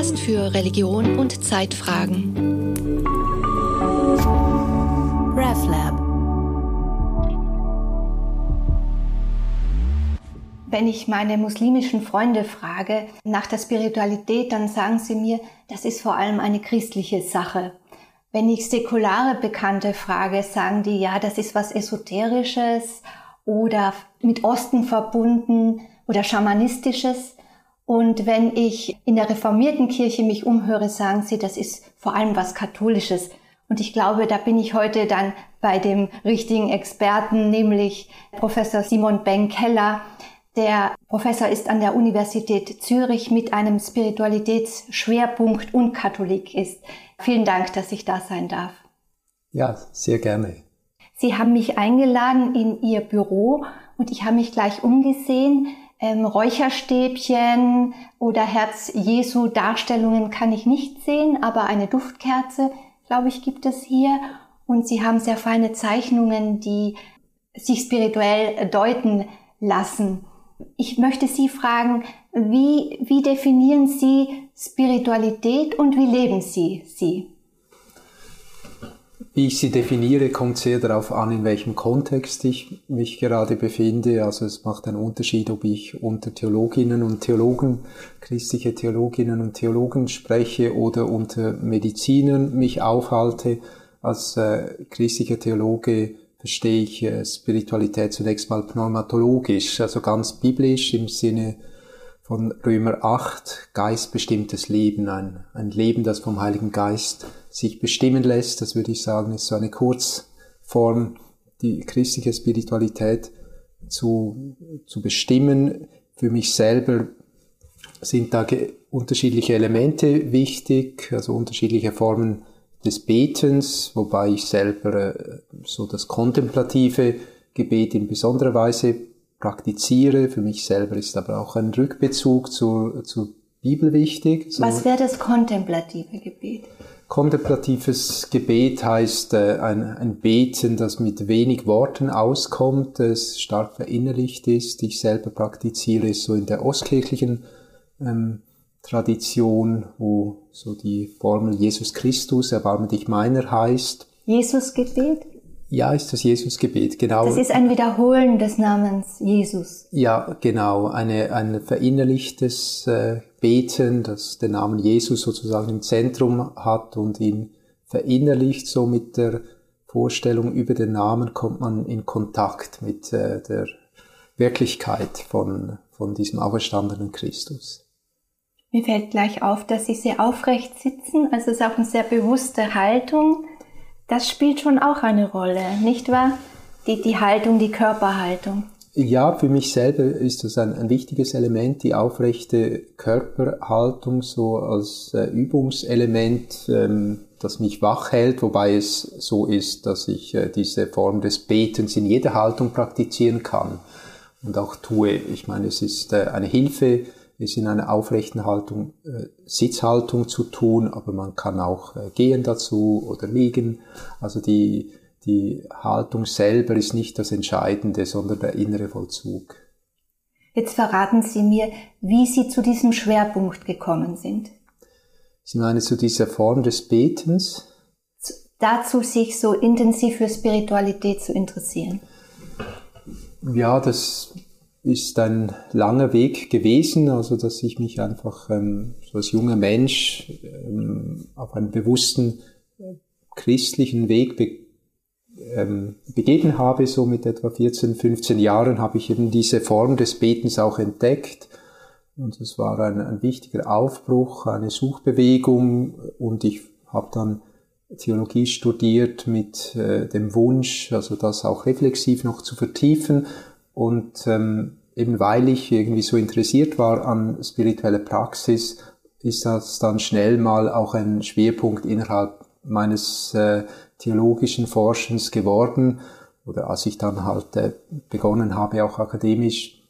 Podcast für Religion und Zeitfragen. RevLab. Wenn ich meine muslimischen Freunde frage nach der Spiritualität, dann sagen sie mir, das ist vor allem eine christliche Sache. Wenn ich säkulare Bekannte frage, sagen die, ja, das ist was Esoterisches oder mit Osten verbunden oder Schamanistisches. Und wenn ich in der reformierten Kirche mich umhöre, sagen sie, das ist vor allem was Katholisches. Und ich glaube, da bin ich heute dann bei dem richtigen Experten, nämlich Professor Simon Ben-Keller. Der Professor ist an der Universität Zürich mit einem Spiritualitätsschwerpunkt und Katholik ist. Vielen Dank, dass ich da sein darf. Ja, sehr gerne. Sie haben mich eingeladen in Ihr Büro und ich habe mich gleich umgesehen ähm, Räucherstäbchen oder Herz Jesu Darstellungen kann ich nicht sehen, aber eine Duftkerze, glaube ich, gibt es hier. Und sie haben sehr feine Zeichnungen, die sich spirituell deuten lassen. Ich möchte Sie fragen, wie, wie definieren Sie Spiritualität und wie leben Sie sie? Wie ich sie definiere, kommt sehr darauf an, in welchem Kontext ich mich gerade befinde. Also es macht einen Unterschied, ob ich unter Theologinnen und Theologen, christliche Theologinnen und Theologen spreche oder unter Medizinern mich aufhalte. Als äh, christlicher Theologe verstehe ich äh, Spiritualität zunächst mal pneumatologisch, also ganz biblisch im Sinne von Römer 8, geistbestimmtes Leben, ein, ein Leben, das vom Heiligen Geist sich bestimmen lässt. Das würde ich sagen, ist so eine Kurzform, die christliche Spiritualität zu, zu bestimmen. Für mich selber sind da unterschiedliche Elemente wichtig, also unterschiedliche Formen des Betens, wobei ich selber äh, so das kontemplative Gebet in besonderer Weise praktiziere. Für mich selber ist aber auch ein Rückbezug zur, zur Bibel wichtig. So Was wäre das kontemplative Gebet? Kontemplatives Gebet heißt äh, ein, ein Beten, das mit wenig Worten auskommt, das stark verinnerlicht ist. Ich selber praktiziere es so in der ostkirchlichen ähm, Tradition, wo so die Formel Jesus Christus, erbarme dich meiner heißt. Jesus Gebet? Ja, ist das Jesusgebet, genau. Das ist ein Wiederholen des Namens Jesus. Ja, genau. Eine, ein verinnerlichtes äh, Beten, das den Namen Jesus sozusagen im Zentrum hat und ihn verinnerlicht, so mit der Vorstellung über den Namen kommt man in Kontakt mit äh, der Wirklichkeit von, von diesem auferstandenen Christus. Mir fällt gleich auf, dass Sie sehr aufrecht sitzen, also es ist auch eine sehr bewusste Haltung. Das spielt schon auch eine Rolle, nicht wahr? Die, die Haltung, die Körperhaltung. Ja, für mich selber ist das ein, ein wichtiges Element, die aufrechte Körperhaltung so als äh, Übungselement, ähm, das mich wach hält, wobei es so ist, dass ich äh, diese Form des Betens in jeder Haltung praktizieren kann und auch tue. Ich meine, es ist äh, eine Hilfe, ist in einer aufrechten Haltung, äh, Sitzhaltung zu tun, aber man kann auch äh, gehen dazu oder liegen. Also die, die Haltung selber ist nicht das Entscheidende, sondern der innere Vollzug. Jetzt verraten Sie mir, wie Sie zu diesem Schwerpunkt gekommen sind. Sie meinen zu dieser Form des Betens? Dazu sich so intensiv für Spiritualität zu interessieren. Ja, das ist ein langer Weg gewesen, also dass ich mich einfach ähm, so als junger Mensch ähm, auf einen bewussten äh, christlichen Weg be ähm, begeben habe. So mit etwa 14, 15 Jahren habe ich eben diese Form des Betens auch entdeckt. Und es war ein, ein wichtiger Aufbruch, eine Suchbewegung und ich habe dann Theologie studiert mit äh, dem Wunsch, also das auch reflexiv noch zu vertiefen und ähm, eben weil ich irgendwie so interessiert war an spiritueller Praxis, ist das dann schnell mal auch ein Schwerpunkt innerhalb meines äh, theologischen Forschens geworden. Oder als ich dann halt äh, begonnen habe, auch akademisch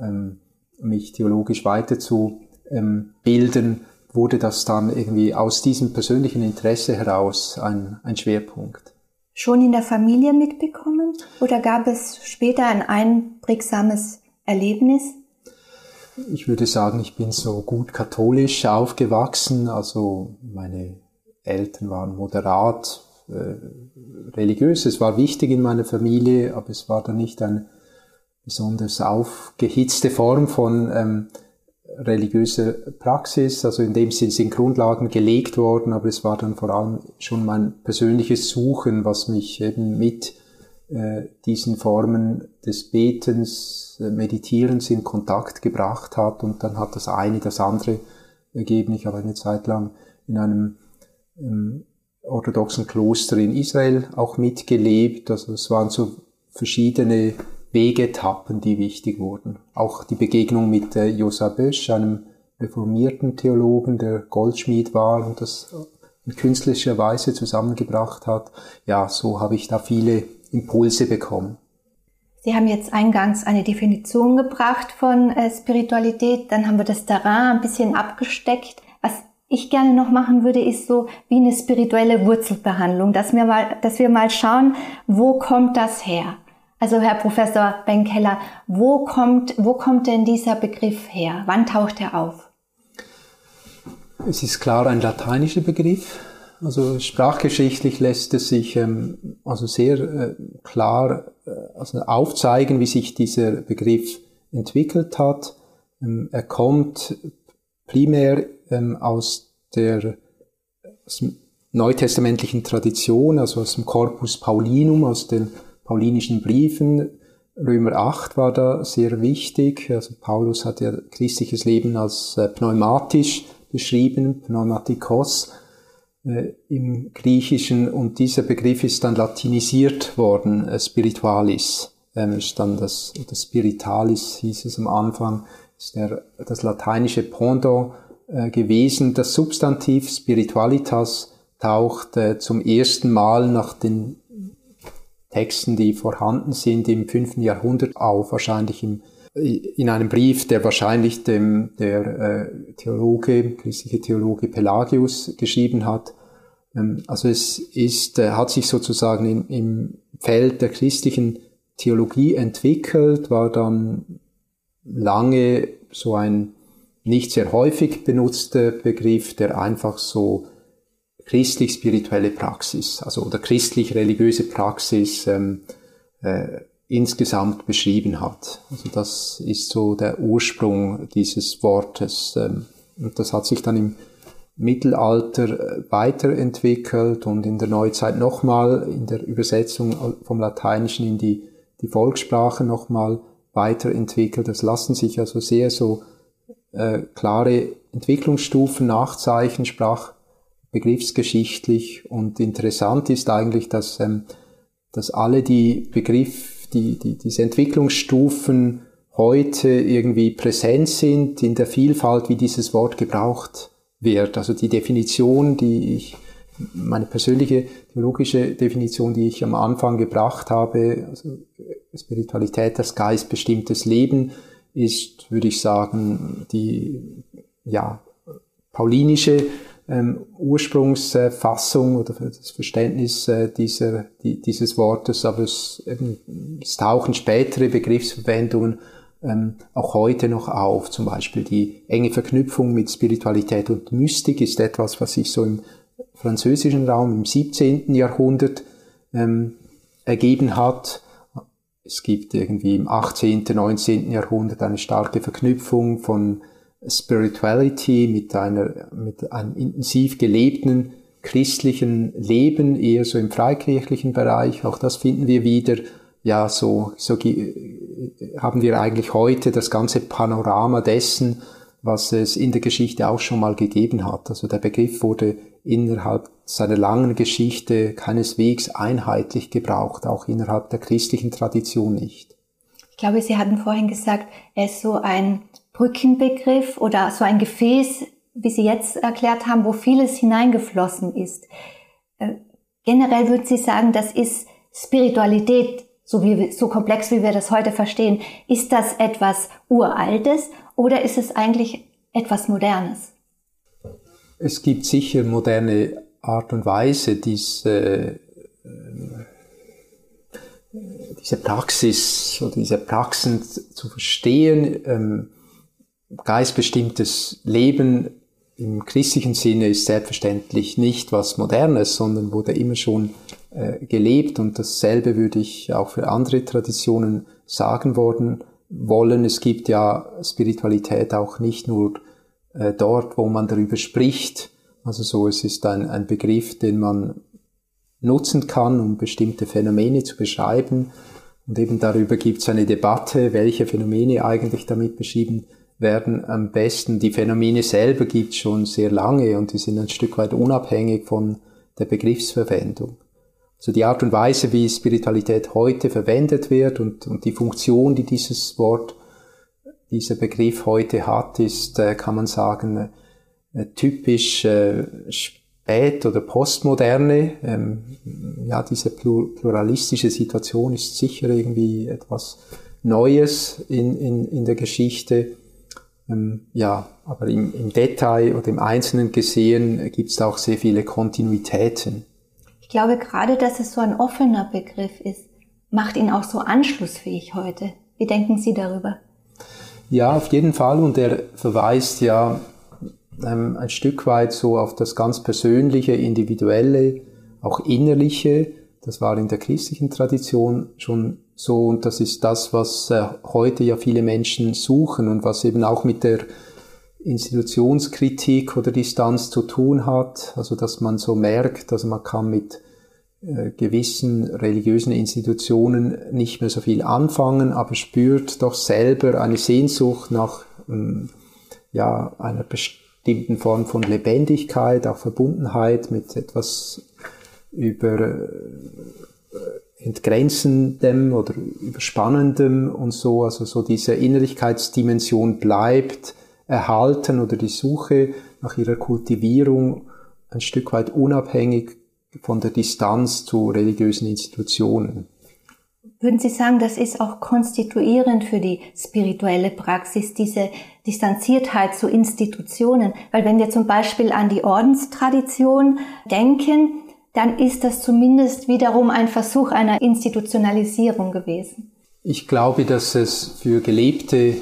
ähm, mich theologisch weiter zu ähm, bilden, wurde das dann irgendwie aus diesem persönlichen Interesse heraus ein, ein Schwerpunkt schon in der Familie mitbekommen oder gab es später ein einprägsames Erlebnis? ich würde sagen, ich bin so gut katholisch aufgewachsen. Also meine Eltern waren moderat äh, religiös. Es war wichtig in meiner Familie, aber es war dann nicht eine besonders aufgehitzte Form von ähm, religiöser Praxis. Also in dem Sinne sind Grundlagen gelegt worden, aber es war dann vor allem schon mein persönliches Suchen, was mich eben mit äh, diesen Formen des Betens, äh, Meditierens in Kontakt gebracht hat und dann hat das eine das andere ergeben. Ich habe eine Zeit lang in einem ähm, orthodoxen Kloster in Israel auch mitgelebt. Also es waren so verschiedene Wegetappen, die wichtig wurden. Auch die Begegnung mit äh, Josa Bösch, einem reformierten Theologen, der Goldschmied war und das in künstlicher Weise zusammengebracht hat. Ja, so habe ich da viele Impulse bekommen. Sie haben jetzt eingangs eine Definition gebracht von äh, Spiritualität, dann haben wir das Terrain ein bisschen abgesteckt. Was ich gerne noch machen würde, ist so wie eine spirituelle Wurzelbehandlung, dass wir mal, dass wir mal schauen, wo kommt das her? Also Herr Professor Benkeller, wo kommt, wo kommt denn dieser Begriff her? Wann taucht er auf? Es ist klar ein lateinischer Begriff, also sprachgeschichtlich lässt es sich ähm, also sehr äh, klar äh, also aufzeigen, wie sich dieser Begriff entwickelt hat. Ähm, er kommt primär ähm, aus der aus neutestamentlichen Tradition, also aus dem Corpus Paulinum, aus den paulinischen Briefen. Römer 8 war da sehr wichtig. Also Paulus hat ja christliches Leben als äh, pneumatisch beschrieben, Pneumatikos äh, im Griechischen und dieser Begriff ist dann latinisiert worden, äh, spiritualis. Ähm, ist dann das, das spiritalis hieß es am Anfang, ist der, das lateinische Pendant äh, gewesen. Das Substantiv spiritualitas taucht äh, zum ersten Mal nach den Texten, die vorhanden sind, im fünften Jahrhundert auf, wahrscheinlich im in einem Brief, der wahrscheinlich dem, der äh, Theologe, christliche Theologe Pelagius geschrieben hat. Ähm, also es ist, äh, hat sich sozusagen im, im Feld der christlichen Theologie entwickelt, war dann lange so ein nicht sehr häufig benutzter Begriff, der einfach so christlich-spirituelle Praxis, also oder christlich-religiöse Praxis ähm, äh, insgesamt beschrieben hat. Also das ist so der Ursprung dieses Wortes. Ähm, und das hat sich dann im Mittelalter äh, weiterentwickelt und in der Neuzeit nochmal in der Übersetzung vom Lateinischen in die, die Volkssprache nochmal weiterentwickelt. Das lassen sich also sehr so äh, klare Entwicklungsstufen nachzeichnen, sprachbegriffsgeschichtlich. Und interessant ist eigentlich, dass, ähm, dass alle die Begriff die, die, diese Entwicklungsstufen heute irgendwie präsent sind in der Vielfalt, wie dieses Wort gebraucht wird. Also die Definition, die ich, meine persönliche theologische Definition, die ich am Anfang gebracht habe, also Spiritualität, das geistbestimmtes Leben, ist, würde ich sagen, die ja, paulinische ähm, Ursprungsfassung oder das Verständnis äh, dieser, die, dieses Wortes, aber es, eben, es tauchen spätere Begriffsverwendungen ähm, auch heute noch auf. Zum Beispiel die enge Verknüpfung mit Spiritualität und Mystik ist etwas, was sich so im französischen Raum im 17. Jahrhundert ähm, ergeben hat. Es gibt irgendwie im 18., 19. Jahrhundert eine starke Verknüpfung von Spirituality, mit einer, mit einem intensiv gelebten christlichen Leben, eher so im freikirchlichen Bereich. Auch das finden wir wieder. Ja, so, so haben wir eigentlich heute das ganze Panorama dessen, was es in der Geschichte auch schon mal gegeben hat. Also der Begriff wurde innerhalb seiner langen Geschichte keineswegs einheitlich gebraucht, auch innerhalb der christlichen Tradition nicht. Ich glaube, Sie hatten vorhin gesagt, er ist so ein Brückenbegriff oder so ein Gefäß, wie Sie jetzt erklärt haben, wo vieles hineingeflossen ist. Äh, generell würden Sie sagen, das ist Spiritualität, so, wie, so komplex wie wir das heute verstehen. Ist das etwas Uraltes oder ist es eigentlich etwas Modernes? Es gibt sicher moderne Art und Weise, diese, äh, diese Praxis oder diese Praxen zu verstehen. Geistbestimmtes Leben im christlichen Sinne ist selbstverständlich nicht was Modernes, sondern wurde immer schon äh, gelebt und dasselbe würde ich auch für andere Traditionen sagen worden wollen. Es gibt ja Spiritualität auch nicht nur äh, dort, wo man darüber spricht. Also so, es ist ein, ein Begriff, den man nutzen kann, um bestimmte Phänomene zu beschreiben. Und eben darüber gibt es eine Debatte, welche Phänomene eigentlich damit beschrieben werden am besten. Die Phänomene selber gibt schon sehr lange und die sind ein Stück weit unabhängig von der Begriffsverwendung. Also die Art und Weise, wie Spiritualität heute verwendet wird und, und die Funktion, die dieses Wort, dieser Begriff heute hat, ist, äh, kann man sagen, äh, typisch äh, spät- oder postmoderne. Ähm, ja, diese pluralistische Situation ist sicher irgendwie etwas Neues in, in, in der Geschichte. Ähm, ja, aber im, im Detail oder im Einzelnen gesehen gibt es auch sehr viele Kontinuitäten. Ich glaube gerade, dass es so ein offener Begriff ist, macht ihn auch so anschlussfähig heute. Wie denken Sie darüber? Ja, auf jeden Fall. Und er verweist ja ähm, ein Stück weit so auf das ganz Persönliche, Individuelle, auch Innerliche. Das war in der christlichen Tradition schon so und das ist das, was äh, heute ja viele Menschen suchen und was eben auch mit der Institutionskritik oder Distanz zu tun hat. Also dass man so merkt, dass man kann mit äh, gewissen religiösen Institutionen nicht mehr so viel anfangen, aber spürt doch selber eine Sehnsucht nach ähm, ja, einer bestimmten bestimmten Form von Lebendigkeit, auch Verbundenheit mit etwas über äh, entgrenzendem oder überspannendem und so, also so diese Innerlichkeitsdimension bleibt erhalten oder die Suche nach ihrer Kultivierung ein Stück weit unabhängig von der Distanz zu religiösen Institutionen. Würden Sie sagen, das ist auch konstituierend für die spirituelle Praxis, diese Distanziertheit zu Institutionen? Weil wenn wir zum Beispiel an die Ordenstradition denken, dann ist das zumindest wiederum ein Versuch einer Institutionalisierung gewesen. Ich glaube, dass es für gelebte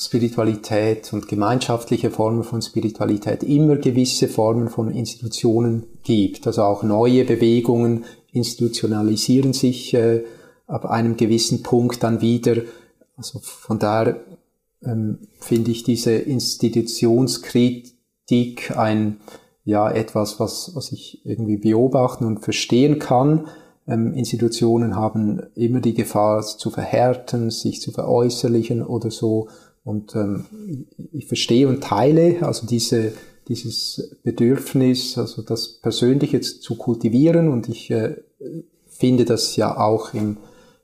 Spiritualität und gemeinschaftliche Formen von Spiritualität immer gewisse Formen von Institutionen gibt. Also auch neue Bewegungen institutionalisieren sich äh, ab einem gewissen Punkt dann wieder. Also von daher ähm, finde ich diese Institutionskritik ein ja etwas, was, was ich irgendwie beobachten und verstehen kann. Ähm, Institutionen haben immer die Gefahr zu verhärten, sich zu veräußerlichen oder so. Und ähm, ich verstehe und teile also diese, dieses Bedürfnis, also das Persönliche zu kultivieren. Und ich äh, finde das ja auch im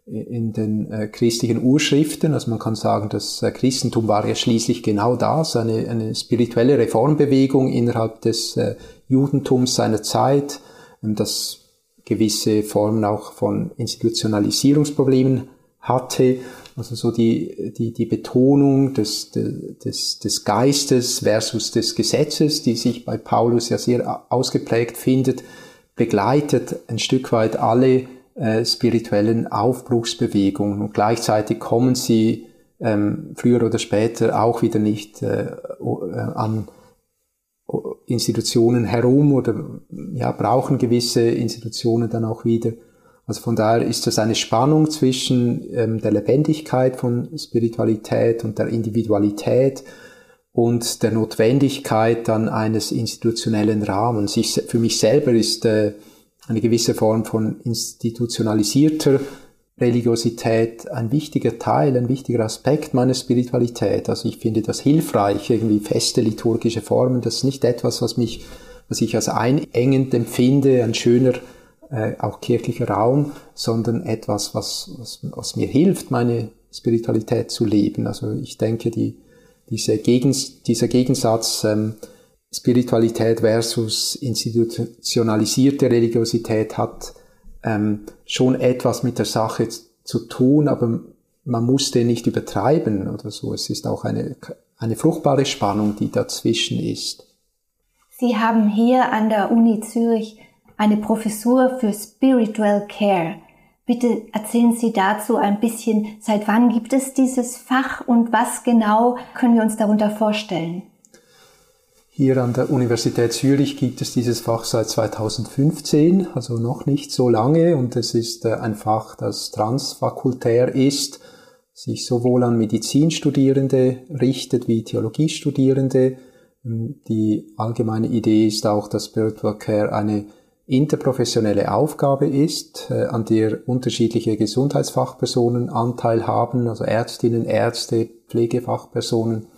in den äh, christlichen Urschriften. Also man kann sagen, das äh, Christentum war ja schließlich genau das, eine, eine spirituelle Reformbewegung innerhalb des äh, Judentums seiner Zeit, ähm, das gewisse Formen auch von Institutionalisierungsproblemen hatte. Also so die, die, die Betonung des, des, des Geistes versus des Gesetzes, die sich bei Paulus ja sehr ausgeprägt findet, begleitet ein Stück weit alle äh, spirituellen Aufbruchsbewegungen und gleichzeitig kommen sie ähm, früher oder später auch wieder nicht äh, äh an Institutionen herum oder ja, brauchen gewisse Institutionen dann auch wieder. Also von daher ist das eine Spannung zwischen ähm, der Lebendigkeit von Spiritualität und der Individualität und der Notwendigkeit dann eines institutionellen Rahmens. Ich, für mich selber ist äh, eine gewisse Form von institutionalisierter Religiosität ein wichtiger Teil, ein wichtiger Aspekt meiner Spiritualität. Also ich finde das hilfreich, irgendwie feste liturgische Formen. Das ist nicht etwas, was mich, was ich als einengend empfinde, ein schöner, äh, auch kirchlicher Raum, sondern etwas, was, was, was mir hilft, meine Spiritualität zu leben. Also ich denke, die, diese Gegens, dieser Gegensatz ähm, Spiritualität versus institutionalisierte Religiosität hat ähm, schon etwas mit der Sache zu tun, aber man muss den nicht übertreiben oder so. Es ist auch eine, eine fruchtbare Spannung, die dazwischen ist. Sie haben hier an der Uni Zürich eine Professur für Spiritual Care. Bitte erzählen Sie dazu ein bisschen, seit wann gibt es dieses Fach und was genau können wir uns darunter vorstellen? Hier an der Universität Zürich gibt es dieses Fach seit 2015, also noch nicht so lange und es ist äh, ein Fach, das transfakultär ist, sich sowohl an Medizinstudierende richtet wie Theologiestudierende. Ähm, die allgemeine Idee ist auch, dass Spiritual Care eine interprofessionelle Aufgabe ist, äh, an der unterschiedliche Gesundheitsfachpersonen Anteil haben, also Ärztinnen, Ärzte, Pflegefachpersonen,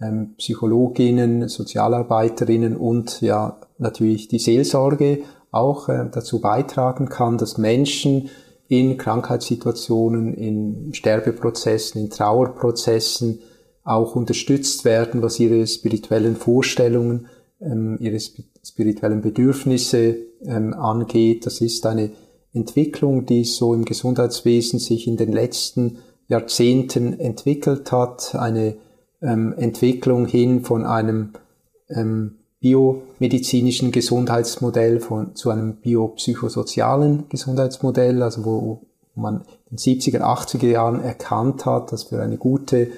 ähm, Psychologinnen, Sozialarbeiterinnen und ja natürlich die Seelsorge auch äh, dazu beitragen kann, dass Menschen in Krankheitssituationen, in Sterbeprozessen, in Trauerprozessen auch unterstützt werden, was ihre spirituellen Vorstellungen, ähm, ihre spirituellen Bedürfnisse ähm, angeht. Das ist eine Entwicklung, die so im Gesundheitswesen sich in den letzten Jahrzehnten entwickelt hat. Eine ähm, Entwicklung hin von einem ähm, biomedizinischen Gesundheitsmodell von, zu einem biopsychosozialen Gesundheitsmodell, also wo man in den 70er, 80er Jahren erkannt hat, dass für eine gute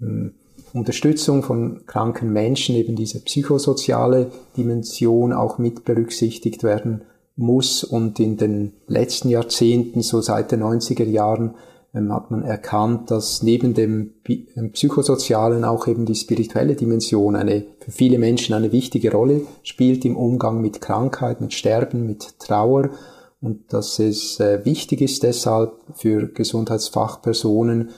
ähm, Unterstützung von kranken Menschen eben diese psychosoziale Dimension auch mit berücksichtigt werden muss. Und in den letzten Jahrzehnten, so seit den 90er Jahren, hat man erkannt, dass neben dem psychosozialen auch eben die spirituelle Dimension eine für viele Menschen eine wichtige Rolle spielt im Umgang mit Krankheit, mit Sterben, mit Trauer und dass es äh, wichtig ist deshalb für Gesundheitsfachpersonen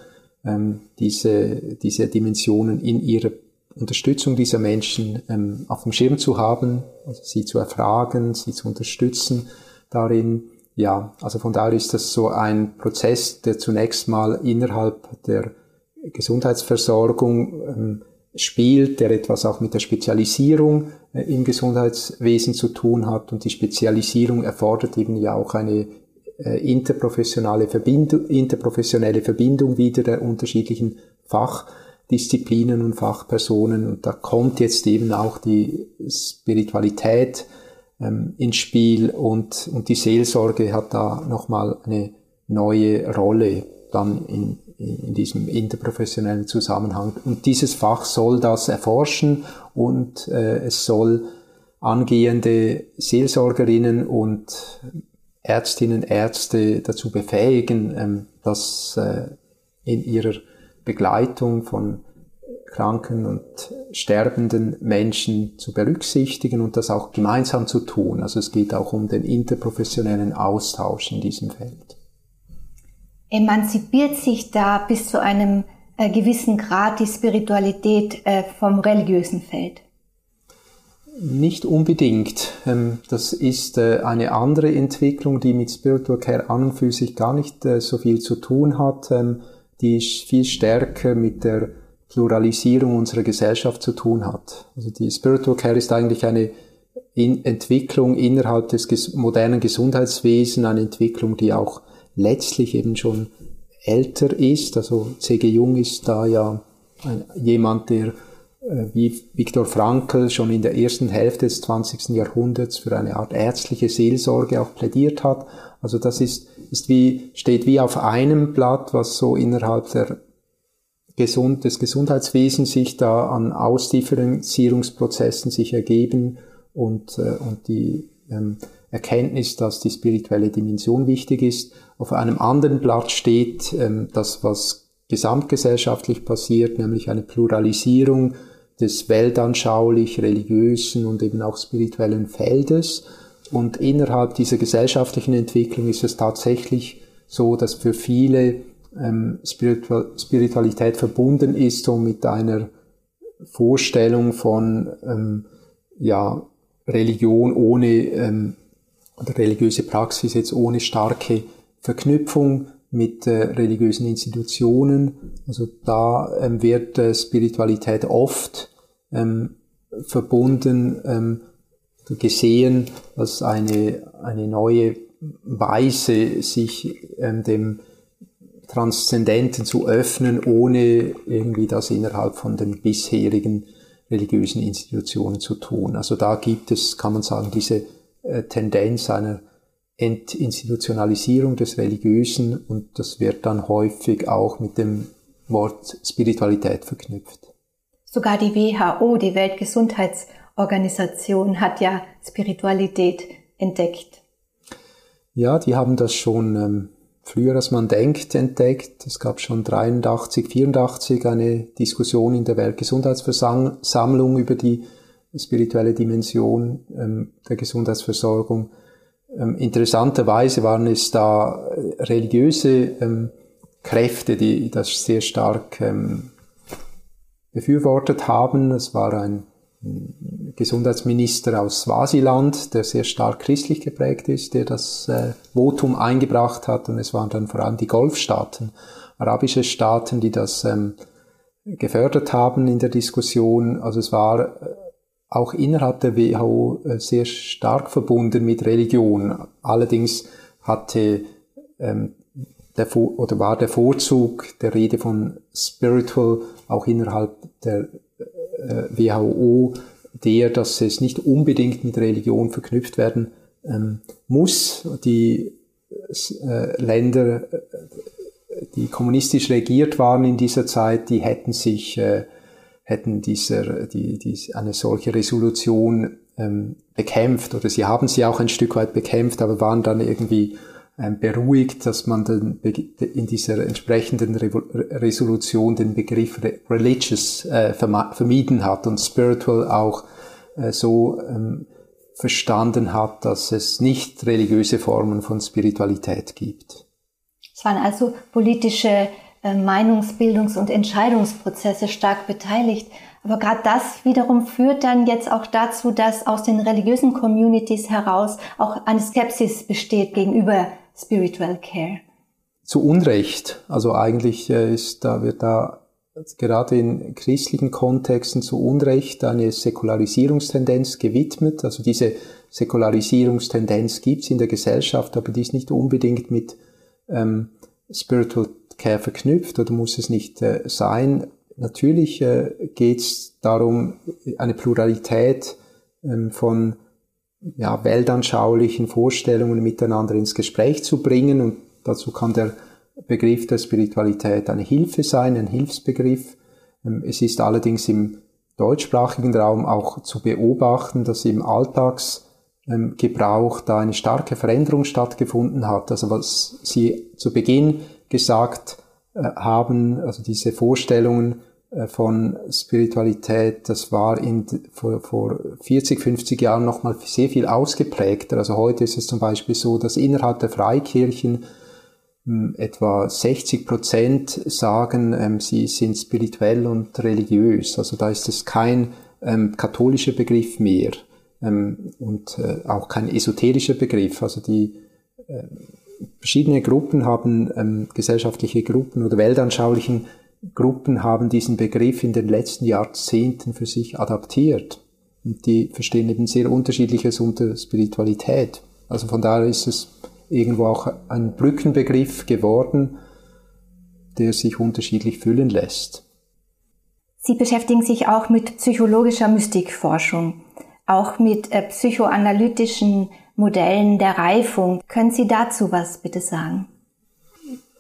ähm, diese, diese Dimensionen in ihrer Unterstützung dieser Menschen ähm, auf dem Schirm zu haben, also sie zu erfragen, sie zu unterstützen darin. Ja, also von daher ist das so ein Prozess, der zunächst mal innerhalb der Gesundheitsversorgung ähm, spielt, der etwas auch mit der Spezialisierung äh, im Gesundheitswesen zu tun hat. Und die Spezialisierung erfordert eben ja auch eine äh, interprofessionelle, Verbindung, interprofessionelle Verbindung wieder der unterschiedlichen Fachdisziplinen und Fachpersonen. Und da kommt jetzt eben auch die Spiritualität ähm, ins Spiel und, und die Seelsorge hat da nochmal eine neue Rolle dann in, in diesem interprofessionellen Zusammenhang. Und dieses Fach soll das erforschen und äh, es soll angehende Seelsorgerinnen und Ärztinnen, Ärzte dazu befähigen, ähm, das äh, in ihrer Begleitung von kranken und sterbenden Menschen zu berücksichtigen und das auch gemeinsam zu tun. Also es geht auch um den interprofessionellen Austausch in diesem Feld. Emanzipiert sich da bis zu einem äh, gewissen Grad die Spiritualität äh, vom religiösen Feld? Nicht unbedingt. Ähm, das ist äh, eine andere Entwicklung, die mit Spiritual Care an und für sich gar nicht äh, so viel zu tun hat. Ähm, die viel stärker mit der Pluralisierung unserer Gesellschaft zu tun hat. Also die Spiritual Care ist eigentlich eine Entwicklung innerhalb des modernen Gesundheitswesens, eine Entwicklung, die auch letztlich eben schon älter ist. Also C.G. Jung ist da ja jemand, der äh, wie Viktor Frankl schon in der ersten Hälfte des 20. Jahrhunderts für eine Art ärztliche Seelsorge auch plädiert hat. Also das ist, ist wie, steht wie auf einem Blatt, was so innerhalb der Gesund, des Gesundheitswesens sich da an Ausdifferenzierungsprozessen sich ergeben und, äh, und die ähm, Erkenntnis, dass die spirituelle Dimension wichtig ist. Auf einem anderen Blatt steht ähm, das, was gesamtgesellschaftlich passiert, nämlich eine Pluralisierung des weltanschaulich, religiösen und eben auch spirituellen Feldes. Und innerhalb dieser gesellschaftlichen Entwicklung ist es tatsächlich so, dass für viele ähm, Spiritualität verbunden ist, so mit einer Vorstellung von ähm, ja, Religion ohne ähm, oder religiöse Praxis jetzt ohne starke Verknüpfung mit äh, religiösen Institutionen. Also da ähm, wird äh, Spiritualität oft ähm, verbunden, ähm, gesehen als eine, eine neue Weise, sich ähm, dem Transzendenten zu öffnen, ohne irgendwie das innerhalb von den bisherigen religiösen Institutionen zu tun. Also da gibt es, kann man sagen, diese äh, Tendenz einer Entinstitutionalisierung des Religiösen und das wird dann häufig auch mit dem Wort Spiritualität verknüpft. Sogar die WHO, die Weltgesundheitsorganisation, hat ja Spiritualität entdeckt. Ja, die haben das schon ähm, früher, als man denkt, entdeckt. Es gab schon 83, 84 eine Diskussion in der Weltgesundheitsversammlung über die spirituelle Dimension ähm, der Gesundheitsversorgung. Ähm, interessanterweise waren es da äh, religiöse ähm, Kräfte, die das sehr stark ähm, befürwortet haben. Es war ein Gesundheitsminister aus Swasiland, der sehr stark christlich geprägt ist, der das äh, Votum eingebracht hat. Und es waren dann vor allem die Golfstaaten, arabische Staaten, die das ähm, gefördert haben in der Diskussion. Also es war äh, auch innerhalb der WHO äh, sehr stark verbunden mit Religion. Allerdings hatte ähm, der, oder war der Vorzug der Rede von Spiritual auch innerhalb der WHO der, dass es nicht unbedingt mit Religion verknüpft werden ähm, muss. Die äh, Länder, äh, die kommunistisch regiert waren in dieser Zeit, die hätten sich äh, hätten dieser, die, die, eine solche Resolution ähm, bekämpft oder sie haben sie auch ein Stück weit bekämpft, aber waren dann irgendwie beruhigt, dass man dann in dieser entsprechenden Resolution den Begriff religious äh, vermieden hat und spiritual auch äh, so ähm, verstanden hat, dass es nicht religiöse Formen von Spiritualität gibt. Es waren also politische äh, Meinungsbildungs- und Entscheidungsprozesse stark beteiligt. Aber gerade das wiederum führt dann jetzt auch dazu, dass aus den religiösen Communities heraus auch eine Skepsis besteht gegenüber Spiritual Care. Zu Unrecht. Also eigentlich äh, ist da wird da gerade in christlichen Kontexten zu Unrecht eine Säkularisierungstendenz gewidmet. Also diese Säkularisierungstendenz gibt es in der Gesellschaft, aber die ist nicht unbedingt mit ähm, Spiritual Care verknüpft oder muss es nicht äh, sein. Natürlich äh, geht es darum, eine Pluralität ähm, von ja, weltanschaulichen Vorstellungen miteinander ins Gespräch zu bringen und dazu kann der Begriff der Spiritualität eine Hilfe sein, ein Hilfsbegriff. Ähm, es ist allerdings im deutschsprachigen Raum auch zu beobachten, dass im Alltagsgebrauch da eine starke Veränderung stattgefunden hat. Also was Sie zu Beginn gesagt äh, haben, also diese Vorstellungen von Spiritualität, das war in, vor, vor 40, 50 Jahren nochmal sehr viel ausgeprägter. Also heute ist es zum Beispiel so, dass innerhalb der Freikirchen hm, etwa 60 Prozent sagen, ähm, sie sind spirituell und religiös. Also da ist es kein ähm, katholischer Begriff mehr ähm, und äh, auch kein esoterischer Begriff. Also die äh, verschiedene Gruppen haben, ähm, gesellschaftliche Gruppen oder weltanschaulichen Gruppen haben diesen Begriff in den letzten Jahrzehnten für sich adaptiert. Und die verstehen eben sehr unterschiedliches unter Spiritualität. Also von daher ist es irgendwo auch ein Brückenbegriff geworden, der sich unterschiedlich füllen lässt. Sie beschäftigen sich auch mit psychologischer Mystikforschung, auch mit äh, psychoanalytischen Modellen der Reifung. Können Sie dazu was bitte sagen?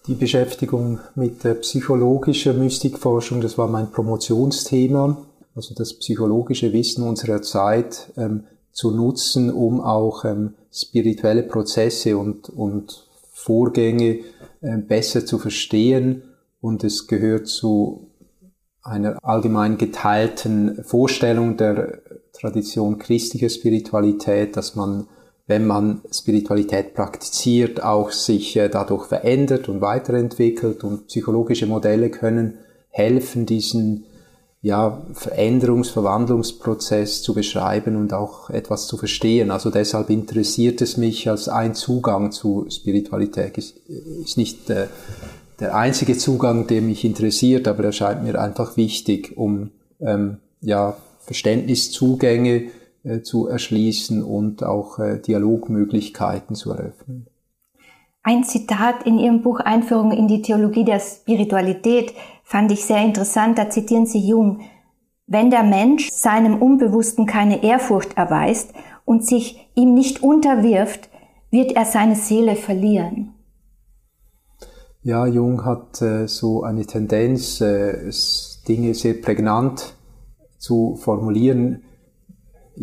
Die Beschäftigung mit der psychologischen Mystikforschung, das war mein Promotionsthema, also das psychologische Wissen unserer Zeit ähm, zu nutzen, um auch ähm, spirituelle Prozesse und, und Vorgänge äh, besser zu verstehen. Und es gehört zu einer allgemein geteilten Vorstellung der Tradition christlicher Spiritualität, dass man wenn man Spiritualität praktiziert, auch sich äh, dadurch verändert und weiterentwickelt und psychologische Modelle können helfen, diesen ja, Veränderungs-, Verwandlungsprozess zu beschreiben und auch etwas zu verstehen. Also deshalb interessiert es mich als ein Zugang zu Spiritualität. Ist, ist nicht äh, der einzige Zugang, der mich interessiert, aber er scheint mir einfach wichtig, um ähm, ja, Verständniszugänge zu erschließen und auch äh, Dialogmöglichkeiten zu eröffnen. Ein Zitat in Ihrem Buch Einführung in die Theologie der Spiritualität fand ich sehr interessant. Da zitieren Sie Jung. Wenn der Mensch seinem Unbewussten keine Ehrfurcht erweist und sich ihm nicht unterwirft, wird er seine Seele verlieren? Ja, Jung hat äh, so eine Tendenz, äh, Dinge sehr prägnant zu formulieren.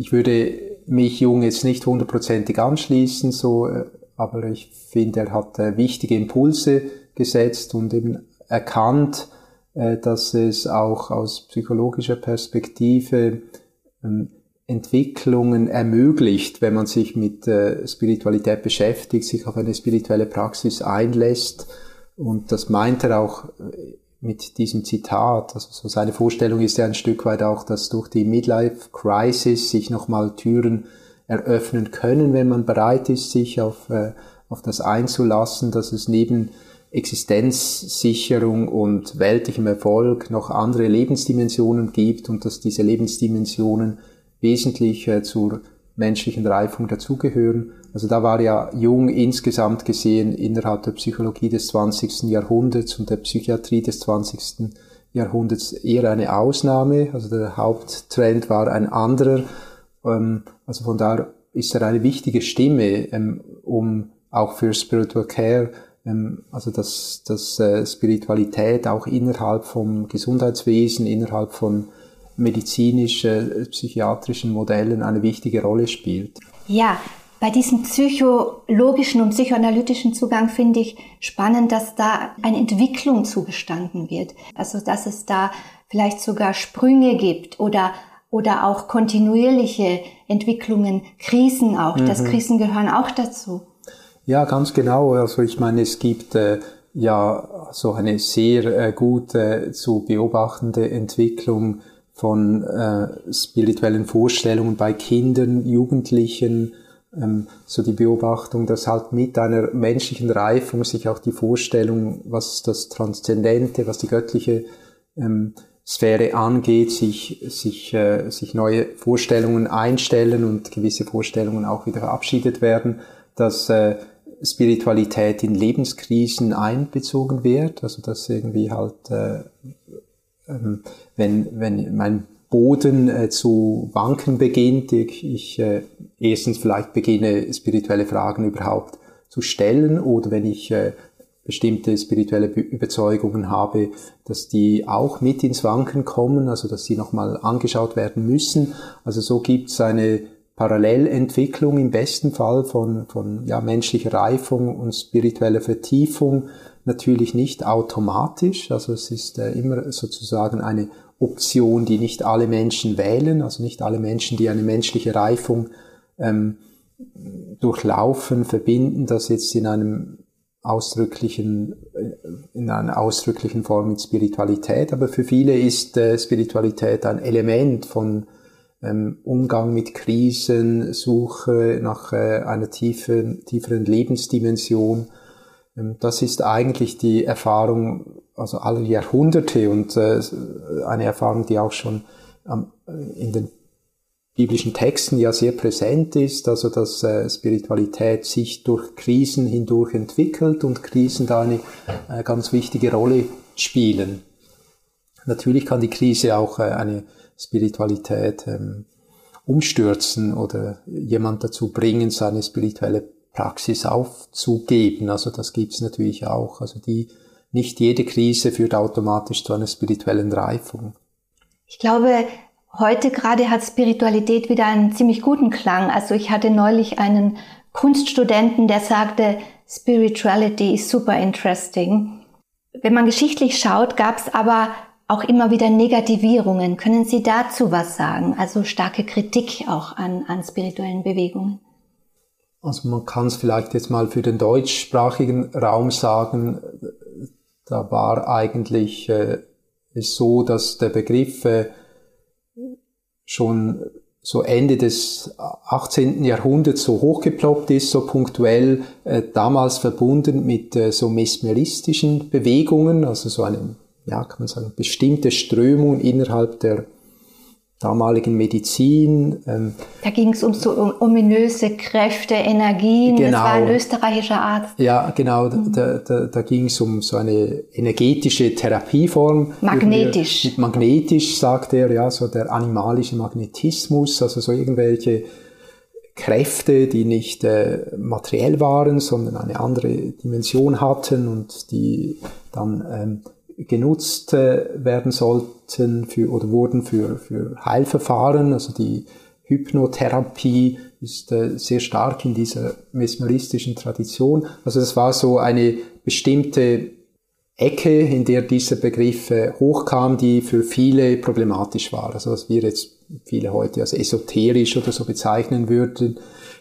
Ich würde mich Jung jetzt nicht hundertprozentig anschließen, so, äh, aber ich finde, er hat äh, wichtige Impulse gesetzt und eben erkannt, äh, dass es auch aus psychologischer Perspektive ähm, Entwicklungen ermöglicht, wenn man sich mit Spiritualität beschäftigt, sich auf eine spirituelle Praxis einlässt. Und das meint er auch mit diesem Zitat. Also so seine Vorstellung ist ja ein Stück weit auch, dass durch die Midlife Crisis sich nochmal Türen eröffnen können, wenn man bereit ist, sich auf, äh, auf das einzulassen, dass es neben Existenzsicherung und weltlichem Erfolg noch andere Lebensdimensionen gibt und dass diese Lebensdimensionen wesentlich äh, zur menschlichen Reifung dazugehören. Also da war ja Jung insgesamt gesehen innerhalb der Psychologie des 20. Jahrhunderts und der Psychiatrie des 20. Jahrhunderts eher eine Ausnahme. Also der Haupttrend war ein anderer. Ähm, also von daher ist er eine wichtige Stimme, ähm, um auch für Spiritual Care, ähm, also dass, dass äh, Spiritualität auch innerhalb vom Gesundheitswesen, innerhalb von medizinisch-psychiatrischen Modellen eine wichtige Rolle spielt. Ja, bei diesem psychologischen und psychoanalytischen Zugang finde ich spannend, dass da eine Entwicklung zugestanden wird. Also, dass es da vielleicht sogar Sprünge gibt oder, oder auch kontinuierliche Entwicklungen, Krisen auch. Mhm. Das Krisen gehören auch dazu. Ja, ganz genau. Also, ich meine, es gibt, äh, ja so eine sehr äh, gute zu beobachtende Entwicklung von äh, spirituellen Vorstellungen bei Kindern, Jugendlichen, so die Beobachtung, dass halt mit einer menschlichen Reifung sich auch die Vorstellung, was das Transzendente, was die göttliche ähm, Sphäre angeht, sich, sich, äh, sich neue Vorstellungen einstellen und gewisse Vorstellungen auch wieder verabschiedet werden, dass äh, Spiritualität in Lebenskrisen einbezogen wird, also dass irgendwie halt, äh, ähm, wenn, wenn mein Boden äh, zu wanken beginnt, ich, ich äh, erstens vielleicht beginne, spirituelle Fragen überhaupt zu stellen oder wenn ich äh, bestimmte spirituelle Überzeugungen habe, dass die auch mit ins Wanken kommen, also dass sie nochmal angeschaut werden müssen. Also so gibt es eine Parallelentwicklung im besten Fall von, von ja, menschlicher Reifung und spiritueller Vertiefung. Natürlich nicht automatisch, also es ist äh, immer sozusagen eine Option, die nicht alle Menschen wählen, also nicht alle Menschen, die eine menschliche Reifung ähm, durchlaufen, verbinden das jetzt in einem ausdrücklichen, äh, in einer ausdrücklichen Form mit Spiritualität. Aber für viele ist äh, Spiritualität ein Element von ähm, Umgang mit Krisen, Suche nach äh, einer tiefen, tieferen Lebensdimension. Ähm, das ist eigentlich die Erfahrung also alle Jahrhunderte und äh, eine Erfahrung, die auch schon ähm, in den biblischen Texten ja sehr präsent ist, also dass äh, Spiritualität sich durch Krisen hindurch entwickelt und Krisen da eine äh, ganz wichtige Rolle spielen. Natürlich kann die Krise auch äh, eine Spiritualität ähm, umstürzen oder jemand dazu bringen, seine spirituelle Praxis aufzugeben. Also das gibt's natürlich auch. Also die nicht jede Krise führt automatisch zu einer spirituellen Reifung. Ich glaube, heute gerade hat Spiritualität wieder einen ziemlich guten Klang. Also ich hatte neulich einen Kunststudenten, der sagte, Spirituality is super interesting. Wenn man geschichtlich schaut, gab es aber auch immer wieder Negativierungen. Können Sie dazu was sagen? Also starke Kritik auch an, an spirituellen Bewegungen. Also man kann es vielleicht jetzt mal für den deutschsprachigen Raum sagen, da war eigentlich äh, so, dass der Begriff äh, schon so Ende des 18. Jahrhunderts so hochgeploppt ist, so punktuell, äh, damals verbunden mit äh, so mesmeristischen Bewegungen, also so eine, ja, kann man sagen, bestimmte Strömung innerhalb der damaligen Medizin. Ähm, da ging es um so um ominöse Kräfte, Energien. Genau. Das war ein österreichischer Arzt. Ja, genau. Mhm. Da, da, da ging es um so eine energetische Therapieform. Magnetisch. Mit magnetisch, sagt er, ja, so der animalische Magnetismus, also so irgendwelche Kräfte, die nicht äh, materiell waren, sondern eine andere Dimension hatten und die dann ähm, genutzt äh, werden sollten für, oder wurden für, für Heilverfahren. Also die Hypnotherapie ist äh, sehr stark in dieser mesmeristischen Tradition. Also das war so eine bestimmte Ecke, in der dieser Begriff hochkam, die für viele problematisch war. Also was wir jetzt viele heute als esoterisch oder so bezeichnen würden,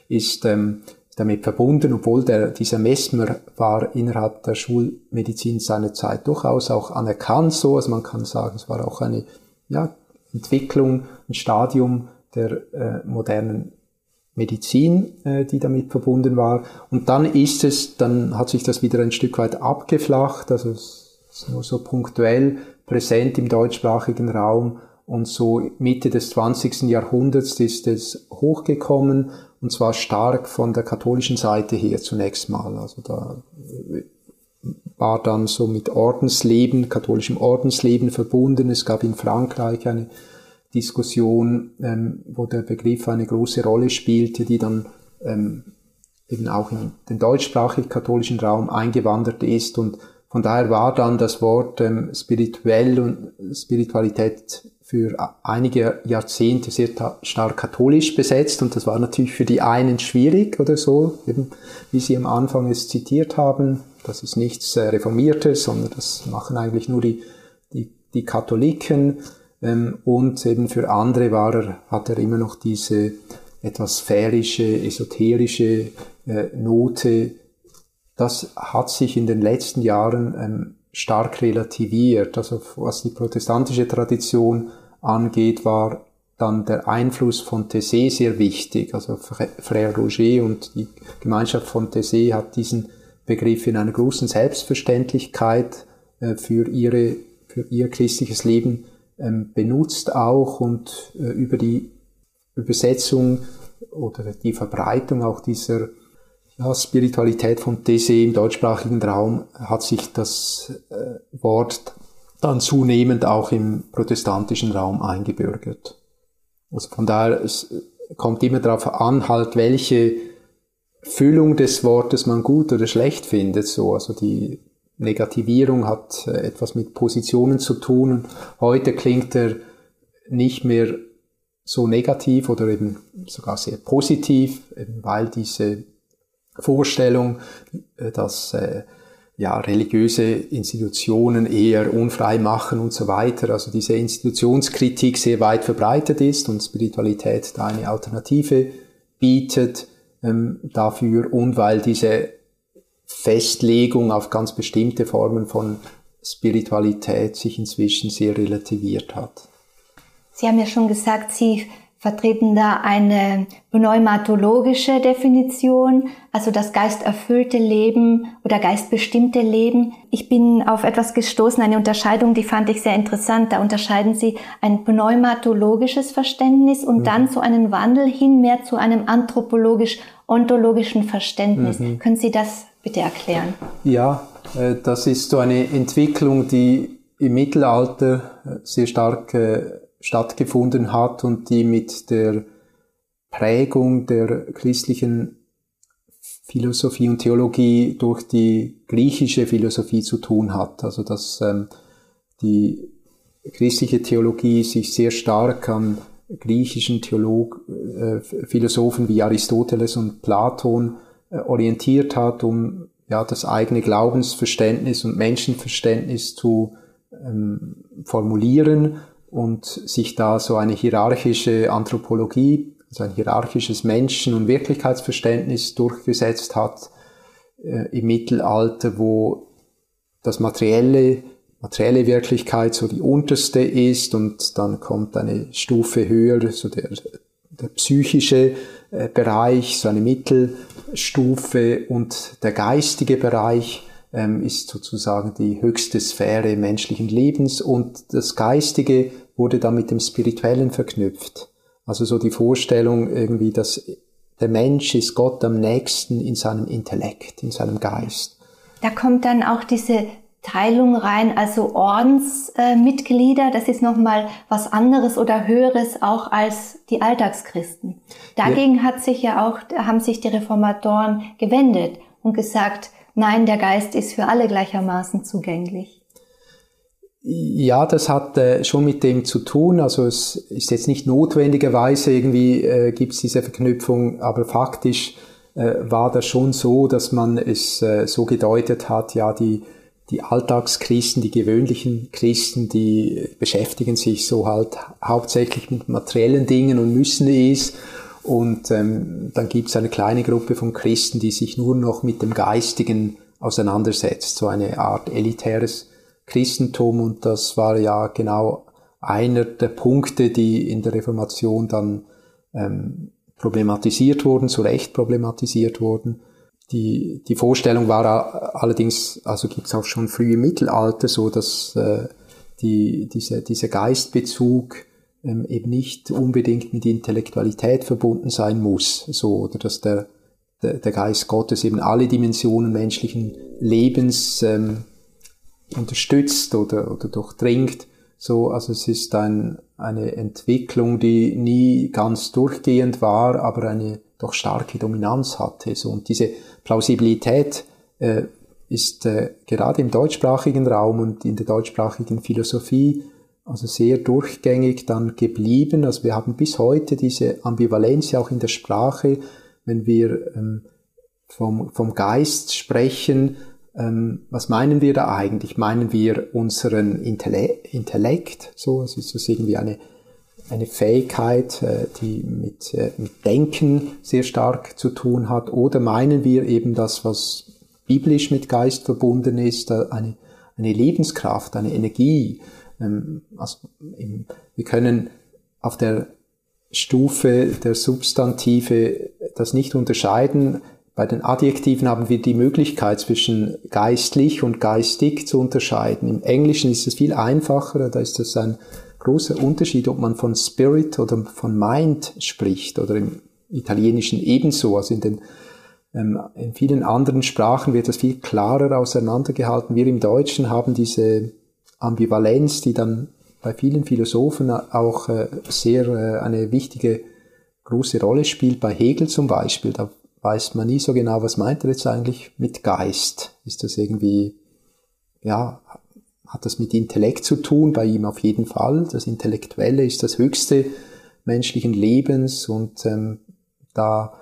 ist ähm, damit verbunden, obwohl der, dieser Mesmer war innerhalb der Schulmedizin seiner Zeit durchaus auch anerkannt so. Also man kann sagen, es war auch eine ja, Entwicklung, ein Stadium der äh, modernen Medizin, äh, die damit verbunden war. Und dann ist es, dann hat sich das wieder ein Stück weit abgeflacht, also es ist nur so punktuell präsent im deutschsprachigen Raum. Und so Mitte des 20. Jahrhunderts ist es hochgekommen und zwar stark von der katholischen Seite her zunächst mal. Also da war dann so mit Ordensleben, katholischem Ordensleben verbunden. Es gab in Frankreich eine Diskussion, ähm, wo der Begriff eine große Rolle spielte, die dann ähm, eben auch in den deutschsprachig-katholischen Raum eingewandert ist und von daher war dann das Wort ähm, spirituell und Spiritualität für einige Jahrzehnte sehr stark katholisch besetzt und das war natürlich für die einen schwierig oder so, eben wie Sie am Anfang es zitiert haben. Das ist nichts äh, Reformiertes, sondern das machen eigentlich nur die, die, die Katholiken. Ähm, und eben für andere war er, hat er immer noch diese etwas sphärische, esoterische äh, Note. Das hat sich in den letzten Jahren ähm, stark relativiert. Also was die protestantische Tradition angeht, war dann der Einfluss von Tessé sehr wichtig. Also Frère Roger und die Gemeinschaft von Tessé hat diesen Begriff in einer großen Selbstverständlichkeit äh, für, ihre, für ihr christliches Leben ähm, benutzt auch und äh, über die Übersetzung oder die Verbreitung auch dieser ja, Spiritualität von Tese im deutschsprachigen Raum hat sich das äh, Wort dann zunehmend auch im protestantischen Raum eingebürgert. Also von daher, es kommt immer darauf an, halt welche Füllung des Wortes man gut oder schlecht findet. So, also die Negativierung hat äh, etwas mit Positionen zu tun. Heute klingt er nicht mehr so negativ oder eben sogar sehr positiv, weil diese Vorstellung, äh, dass äh, ja, religiöse Institutionen eher unfrei machen und so weiter, also diese Institutionskritik sehr weit verbreitet ist und Spiritualität da eine Alternative bietet ähm, dafür und weil diese Festlegung auf ganz bestimmte Formen von Spiritualität sich inzwischen sehr relativiert hat. Sie haben ja schon gesagt, Sie vertreten da eine pneumatologische Definition, also das geisterfüllte Leben oder geistbestimmte Leben. Ich bin auf etwas gestoßen, eine Unterscheidung, die fand ich sehr interessant. Da unterscheiden Sie ein pneumatologisches Verständnis und mhm. dann so einen Wandel hin mehr zu einem anthropologisch-ontologischen Verständnis. Mhm. Können Sie das bitte erklären? Ja, äh, das ist so eine Entwicklung, die im Mittelalter äh, sehr stark äh, stattgefunden hat und die mit der Prägung der christlichen Philosophie und Theologie durch die griechische Philosophie zu tun hat. Also dass ähm, die christliche Theologie sich sehr stark an griechischen Theolog äh, Philosophen wie Aristoteles und Platon äh, orientiert hat, um ja das eigene Glaubensverständnis und Menschenverständnis zu ähm, formulieren und sich da so eine hierarchische Anthropologie, also ein hierarchisches Menschen- und Wirklichkeitsverständnis durchgesetzt hat äh, im Mittelalter, wo das materielle, materielle Wirklichkeit so die unterste ist und dann kommt eine Stufe höher, so der, der psychische äh, Bereich, so eine Mittelstufe und der geistige Bereich ähm, ist sozusagen die höchste Sphäre menschlichen Lebens und das Geistige wurde dann mit dem Spirituellen verknüpft. Also so die Vorstellung irgendwie, dass der Mensch ist Gott am nächsten in seinem Intellekt, in seinem Geist. Da kommt dann auch diese Teilung rein, also Ordensmitglieder, äh, das ist nochmal was anderes oder Höheres auch als die Alltagschristen. Dagegen ja. hat sich ja auch, haben sich die Reformatoren gewendet und gesagt, nein, der Geist ist für alle gleichermaßen zugänglich. Ja, das hat äh, schon mit dem zu tun. Also es ist jetzt nicht notwendigerweise irgendwie äh, gibt es diese Verknüpfung, aber faktisch äh, war das schon so, dass man es äh, so gedeutet hat, ja, die die Alltagschristen, die gewöhnlichen Christen, die beschäftigen sich so halt hauptsächlich mit materiellen Dingen und müssen es. Und ähm, dann gibt es eine kleine Gruppe von Christen, die sich nur noch mit dem Geistigen auseinandersetzt, so eine Art elitäres Christentum. Und das war ja genau einer der Punkte, die in der Reformation dann ähm, problematisiert wurden, zu Recht problematisiert wurden. Die, die Vorstellung war allerdings, also gibt es auch schon früh im Mittelalter so, dass äh, die, diese, dieser Geistbezug ähm, eben nicht unbedingt mit Intellektualität verbunden sein muss, so, oder dass der, der, der Geist Gottes eben alle Dimensionen menschlichen Lebens ähm, unterstützt oder, oder durchdringt. So, also es ist ein, eine Entwicklung, die nie ganz durchgehend war, aber eine doch starke Dominanz hatte. So, und diese Plausibilität äh, ist äh, gerade im deutschsprachigen Raum und in der deutschsprachigen Philosophie also sehr durchgängig dann geblieben. Also wir haben bis heute diese Ambivalenz auch in der Sprache, wenn wir ähm, vom, vom Geist sprechen. Ähm, was meinen wir da eigentlich? Meinen wir unseren Intelle Intellekt? So, es ist das irgendwie eine eine Fähigkeit, äh, die mit, äh, mit Denken sehr stark zu tun hat? Oder meinen wir eben das, was biblisch mit Geist verbunden ist, eine, eine Lebenskraft, eine Energie? Ähm, also wir können auf der Stufe der Substantive das nicht unterscheiden. Bei den Adjektiven haben wir die Möglichkeit zwischen geistlich und geistig zu unterscheiden. Im Englischen ist es viel einfacher, da ist das ein großer Unterschied, ob man von Spirit oder von Mind spricht oder im Italienischen ebenso. Also in den ähm, in vielen anderen Sprachen wird das viel klarer auseinandergehalten. Wir im Deutschen haben diese Ambivalenz, die dann bei vielen Philosophen auch äh, sehr äh, eine wichtige große Rolle spielt. Bei Hegel zum Beispiel, da weiß man nie so genau, was meint er jetzt eigentlich mit Geist. Ist das irgendwie, ja, hat das mit Intellekt zu tun, bei ihm auf jeden Fall. Das Intellektuelle ist das Höchste menschlichen Lebens und ähm, da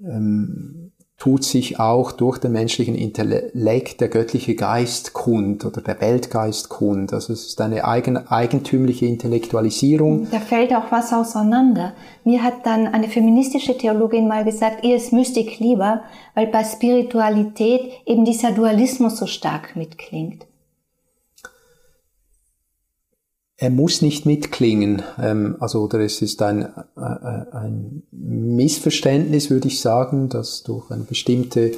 ähm, tut sich auch durch den menschlichen Intellekt der göttliche Geist kund oder der Weltgeist kund. Also es ist eine eigen, eigentümliche Intellektualisierung. Da fällt auch was auseinander. Mir hat dann eine feministische Theologin mal gesagt, ihr ist Mystik lieber, weil bei Spiritualität eben dieser Dualismus so stark mitklingt er muss nicht mitklingen. Ähm, also, oder es ist ein, äh, ein Missverständnis, würde ich sagen, dass durch eine bestimmte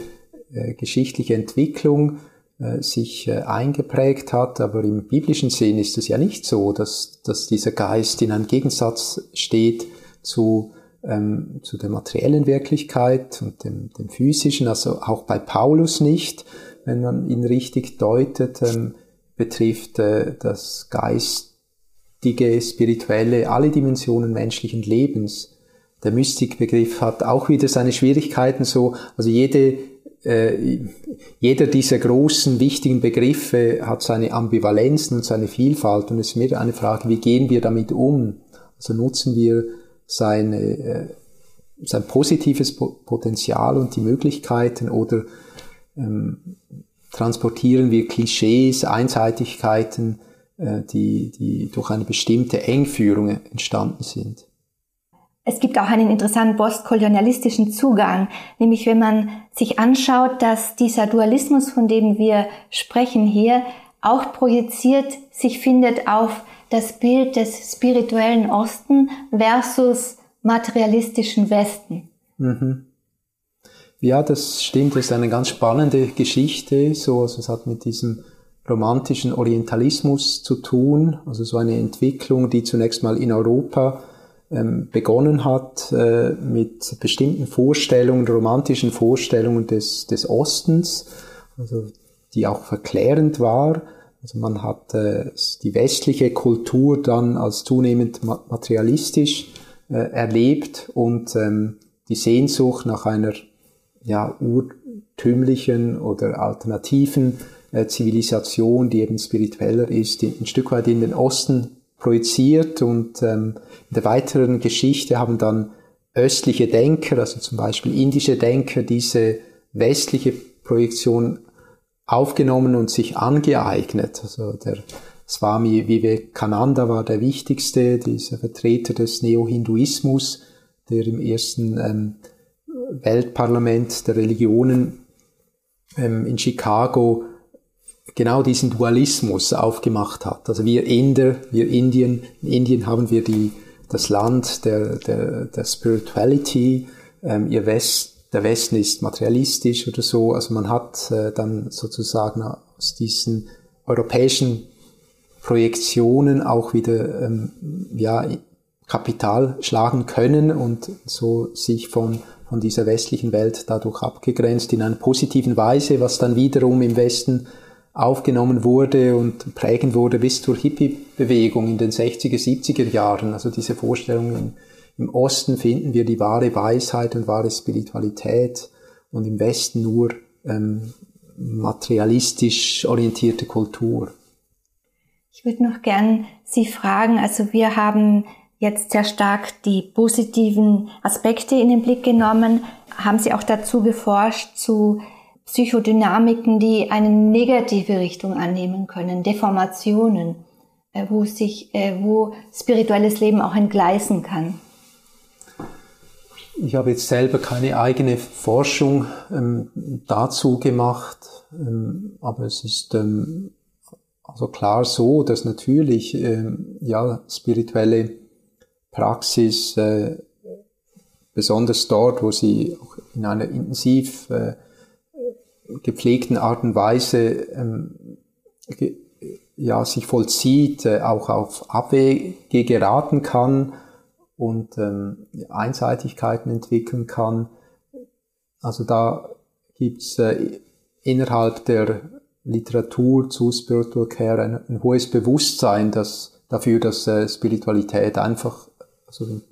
äh, geschichtliche Entwicklung äh, sich äh, eingeprägt hat. Aber im biblischen Sinn ist es ja nicht so, dass, dass dieser Geist in einem Gegensatz steht zu, ähm, zu der materiellen Wirklichkeit und dem, dem physischen, also auch bei Paulus nicht, wenn man ihn richtig deutet, ähm, betrifft äh, das Geist geistige, spirituelle, alle Dimensionen menschlichen Lebens. Der Mystikbegriff hat auch wieder seine Schwierigkeiten so, also jede, äh, jeder dieser großen, wichtigen Begriffe hat seine Ambivalenzen und seine Vielfalt und es ist mehr eine Frage, wie gehen wir damit um? Also nutzen wir seine, äh, sein positives Potenzial und die Möglichkeiten oder ähm, transportieren wir Klischees, Einseitigkeiten, die, die durch eine bestimmte Engführung entstanden sind. Es gibt auch einen interessanten postkolonialistischen Zugang, nämlich wenn man sich anschaut, dass dieser Dualismus, von dem wir sprechen hier, auch projiziert sich findet auf das Bild des spirituellen Osten versus materialistischen Westen. Mhm. Ja, das stimmt. Das ist eine ganz spannende Geschichte. So, also es hat mit diesem romantischen Orientalismus zu tun, also so eine Entwicklung, die zunächst mal in Europa ähm, begonnen hat äh, mit bestimmten Vorstellungen, romantischen Vorstellungen des, des Ostens. Also die auch verklärend war. Also man hat äh, die westliche Kultur dann als zunehmend materialistisch äh, erlebt und ähm, die Sehnsucht nach einer ja, urtümlichen oder alternativen Zivilisation, die eben spiritueller ist, ein Stück weit in den Osten projiziert und ähm, in der weiteren Geschichte haben dann östliche Denker, also zum Beispiel indische Denker, diese westliche Projektion aufgenommen und sich angeeignet. Also der Swami Vivekananda war der wichtigste, dieser Vertreter des Neo-Hinduismus, der im ersten ähm, Weltparlament der Religionen ähm, in Chicago genau diesen Dualismus aufgemacht hat. Also wir Inder, wir Indien, in Indien haben wir die, das Land der, der, der Spirituality, ähm, ihr West, der Westen ist materialistisch oder so. Also man hat äh, dann sozusagen aus diesen europäischen Projektionen auch wieder ähm, ja, Kapital schlagen können und so sich von, von dieser westlichen Welt dadurch abgegrenzt in einer positiven Weise, was dann wiederum im Westen aufgenommen wurde und prägen wurde bis zur Hippie-Bewegung in den 60er, 70er Jahren. Also diese Vorstellungen im Osten finden wir die wahre Weisheit und wahre Spiritualität und im Westen nur ähm, materialistisch orientierte Kultur. Ich würde noch gern Sie fragen, also wir haben jetzt sehr stark die positiven Aspekte in den Blick genommen. Haben Sie auch dazu geforscht zu Psychodynamiken, die eine negative Richtung annehmen können, Deformationen, äh, wo sich, äh, wo spirituelles Leben auch entgleisen kann? Ich habe jetzt selber keine eigene Forschung ähm, dazu gemacht, ähm, aber es ist ähm, also klar so, dass natürlich ähm, ja spirituelle Praxis äh, besonders dort, wo sie in einer intensiv äh, gepflegten Art und Weise ähm, ge ja, sich vollzieht, äh, auch auf Abwege geraten kann und ähm, Einseitigkeiten entwickeln kann. Also da gibt's äh, innerhalb der Literatur zu Spiritual Care ein, ein hohes Bewusstsein dass, dafür, dass äh, Spiritualität einfach, also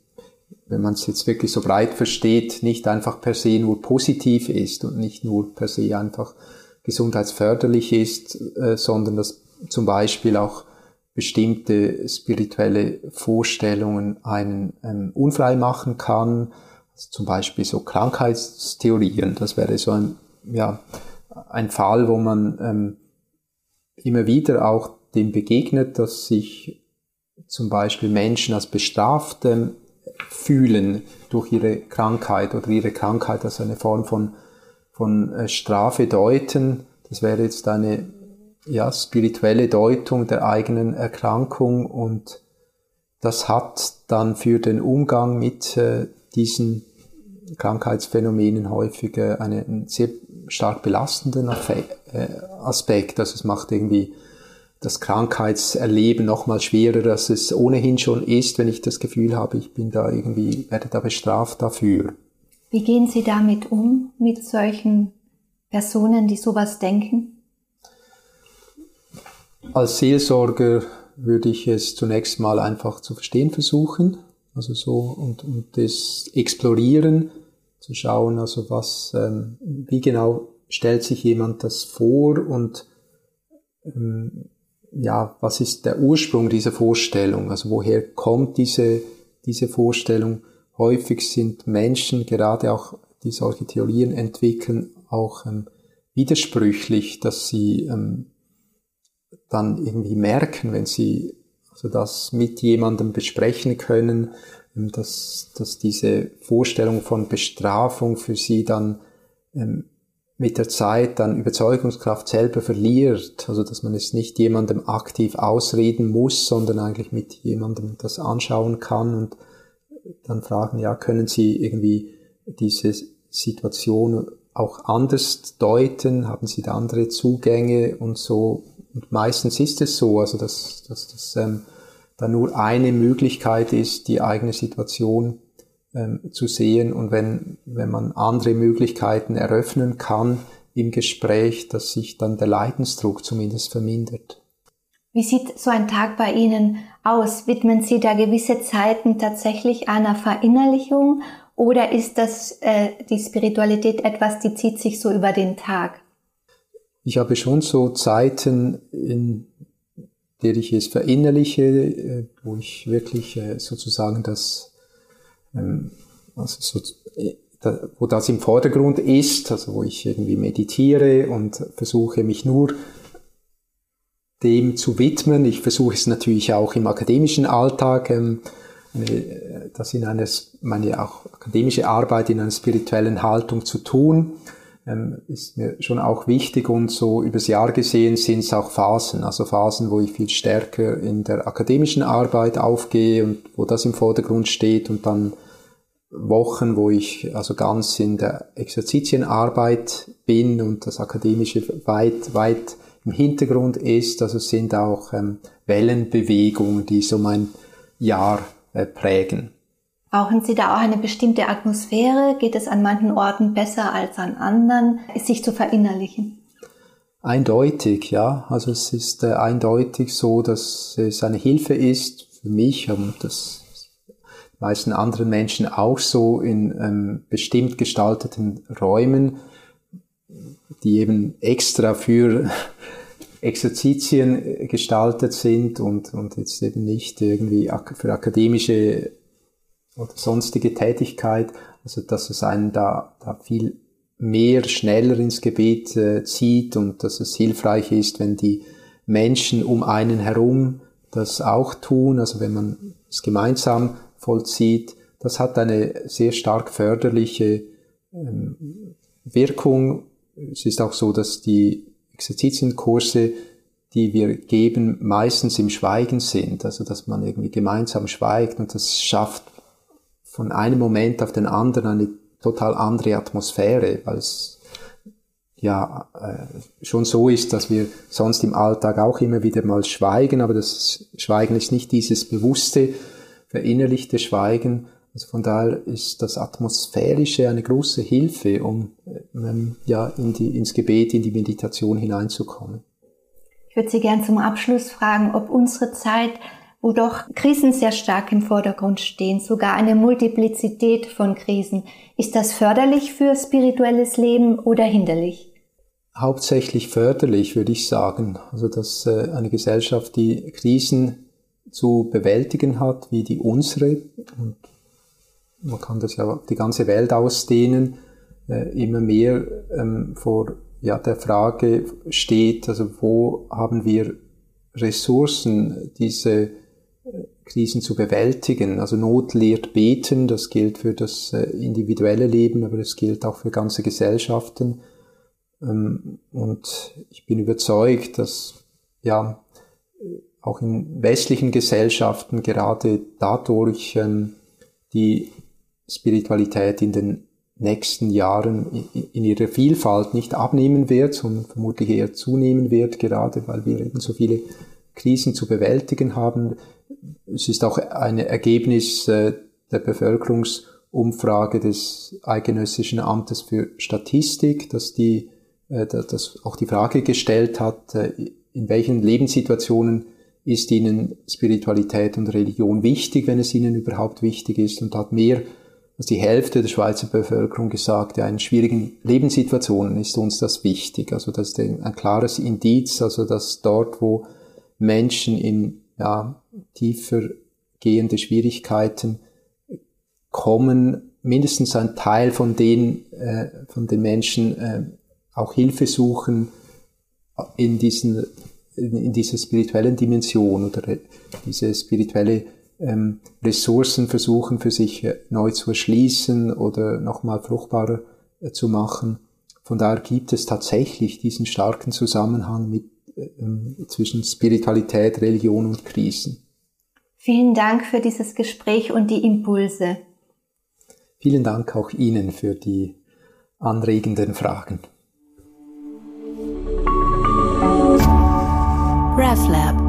wenn man es jetzt wirklich so breit versteht, nicht einfach per se nur positiv ist und nicht nur per se einfach gesundheitsförderlich ist, äh, sondern dass zum Beispiel auch bestimmte spirituelle Vorstellungen einen ähm, unfrei machen kann. Also zum Beispiel so Krankheitstheorien. Das wäre so ein, ja, ein Fall, wo man ähm, immer wieder auch dem begegnet, dass sich zum Beispiel Menschen als bestraft ähm, fühlen durch ihre Krankheit oder ihre Krankheit als eine Form von, von äh, Strafe deuten. Das wäre jetzt eine ja, spirituelle Deutung der eigenen Erkrankung und das hat dann für den Umgang mit äh, diesen Krankheitsphänomenen häufig äh, einen sehr stark belastenden äh, Aspekt. Also es macht irgendwie das Krankheitserleben noch mal schwerer, als es ohnehin schon ist, wenn ich das Gefühl habe, ich bin da irgendwie, werde da bestraft dafür. Wie gehen Sie damit um, mit solchen Personen, die sowas denken? Als Seelsorger würde ich es zunächst mal einfach zu verstehen versuchen, also so und, und das explorieren, zu schauen, also was, ähm, wie genau stellt sich jemand das vor und ähm, ja, was ist der Ursprung dieser Vorstellung? Also woher kommt diese, diese Vorstellung? Häufig sind Menschen, gerade auch die solche Theorien entwickeln, auch ähm, widersprüchlich, dass sie ähm, dann irgendwie merken, wenn sie also das mit jemandem besprechen können, ähm, dass, dass diese Vorstellung von Bestrafung für sie dann ähm, mit der Zeit dann Überzeugungskraft selber verliert, also dass man es nicht jemandem aktiv ausreden muss, sondern eigentlich mit jemandem das anschauen kann und dann fragen, ja, können Sie irgendwie diese Situation auch anders deuten? Haben Sie da andere Zugänge und so und meistens ist es so, also dass, dass das ähm, da nur eine Möglichkeit ist, die eigene Situation ähm, zu sehen. Und wenn, wenn man andere Möglichkeiten eröffnen kann, im Gespräch, dass sich dann der Leidensdruck zumindest vermindert. Wie sieht so ein Tag bei Ihnen aus? Widmen Sie da gewisse Zeiten tatsächlich einer Verinnerlichung oder ist das äh, die Spiritualität etwas, die zieht sich so über den Tag? Ich habe schon so Zeiten, in der ich es verinnerliche, äh, wo ich wirklich äh, sozusagen das, also so, äh, wo das im Vordergrund ist, also wo ich irgendwie meditiere und versuche mich nur dem zu widmen. Ich versuche es natürlich auch im akademischen Alltag, ähm, das in einer, meine auch akademische Arbeit in einer spirituellen Haltung zu tun, ähm, ist mir schon auch wichtig und so übers Jahr gesehen sind es auch Phasen, also Phasen, wo ich viel stärker in der akademischen Arbeit aufgehe und wo das im Vordergrund steht und dann Wochen, wo ich also ganz in der Exerzitienarbeit bin und das Akademische weit, weit im Hintergrund ist. Also es sind auch ähm, Wellenbewegungen, die so mein Jahr äh, prägen. Brauchen Sie da auch eine bestimmte Atmosphäre? Geht es an manchen Orten besser als an anderen, sich zu verinnerlichen? Eindeutig, ja. Also es ist äh, eindeutig so, dass es eine Hilfe ist für mich und das meisten anderen Menschen auch so in ähm, bestimmt gestalteten Räumen, die eben extra für Exerzitien gestaltet sind und, und jetzt eben nicht irgendwie für akademische oder sonstige Tätigkeit, also dass es einen da, da viel mehr schneller ins Gebet äh, zieht und dass es hilfreich ist, wenn die Menschen um einen herum das auch tun, also wenn man es gemeinsam vollzieht, das hat eine sehr stark förderliche ähm, Wirkung. Es ist auch so, dass die Exerzitienkurse, die wir geben, meistens im Schweigen sind, also dass man irgendwie gemeinsam schweigt und das schafft von einem Moment auf den anderen eine total andere Atmosphäre, weil es ja äh, schon so ist, dass wir sonst im Alltag auch immer wieder mal schweigen, aber das Schweigen ist nicht dieses bewusste, verinnerlichte Schweigen. Also von daher ist das Atmosphärische eine große Hilfe, um ähm, ja in die, ins Gebet, in die Meditation hineinzukommen. Ich würde Sie gern zum Abschluss fragen, ob unsere Zeit wo doch Krisen sehr stark im Vordergrund stehen, sogar eine Multiplizität von Krisen. Ist das förderlich für spirituelles Leben oder hinderlich? Hauptsächlich förderlich, würde ich sagen. Also, dass äh, eine Gesellschaft, die Krisen zu bewältigen hat, wie die unsere, und man kann das ja die ganze Welt ausdehnen, äh, immer mehr ähm, vor ja, der Frage steht, also wo haben wir Ressourcen, diese Krisen zu bewältigen. Also Not lehrt beten, das gilt für das äh, individuelle Leben, aber das gilt auch für ganze Gesellschaften. Ähm, und ich bin überzeugt, dass ja auch in westlichen Gesellschaften gerade dadurch ähm, die Spiritualität in den nächsten Jahren in ihrer Vielfalt nicht abnehmen wird, sondern vermutlich eher zunehmen wird, gerade weil wir eben so viele Krisen zu bewältigen haben. Es ist auch ein Ergebnis äh, der Bevölkerungsumfrage des Eidgenössischen Amtes für Statistik, dass die, äh, dass auch die Frage gestellt hat, äh, in welchen Lebenssituationen ist Ihnen Spiritualität und Religion wichtig, wenn es Ihnen überhaupt wichtig ist und hat mehr als die Hälfte der Schweizer Bevölkerung gesagt, ja, in schwierigen Lebenssituationen ist uns das wichtig. Also das ist ein klares Indiz, also dass dort, wo Menschen in ja, tiefer gehende Schwierigkeiten kommen, mindestens ein Teil von den, äh, von den Menschen äh, auch Hilfe suchen in diesen in dieser spirituellen Dimension oder diese spirituelle ähm, Ressourcen versuchen für sich äh, neu zu erschließen oder nochmal fruchtbarer äh, zu machen. Von daher gibt es tatsächlich diesen starken Zusammenhang mit zwischen Spiritualität, Religion und Krisen. Vielen Dank für dieses Gespräch und die Impulse. Vielen Dank auch Ihnen für die anregenden Fragen. RefLab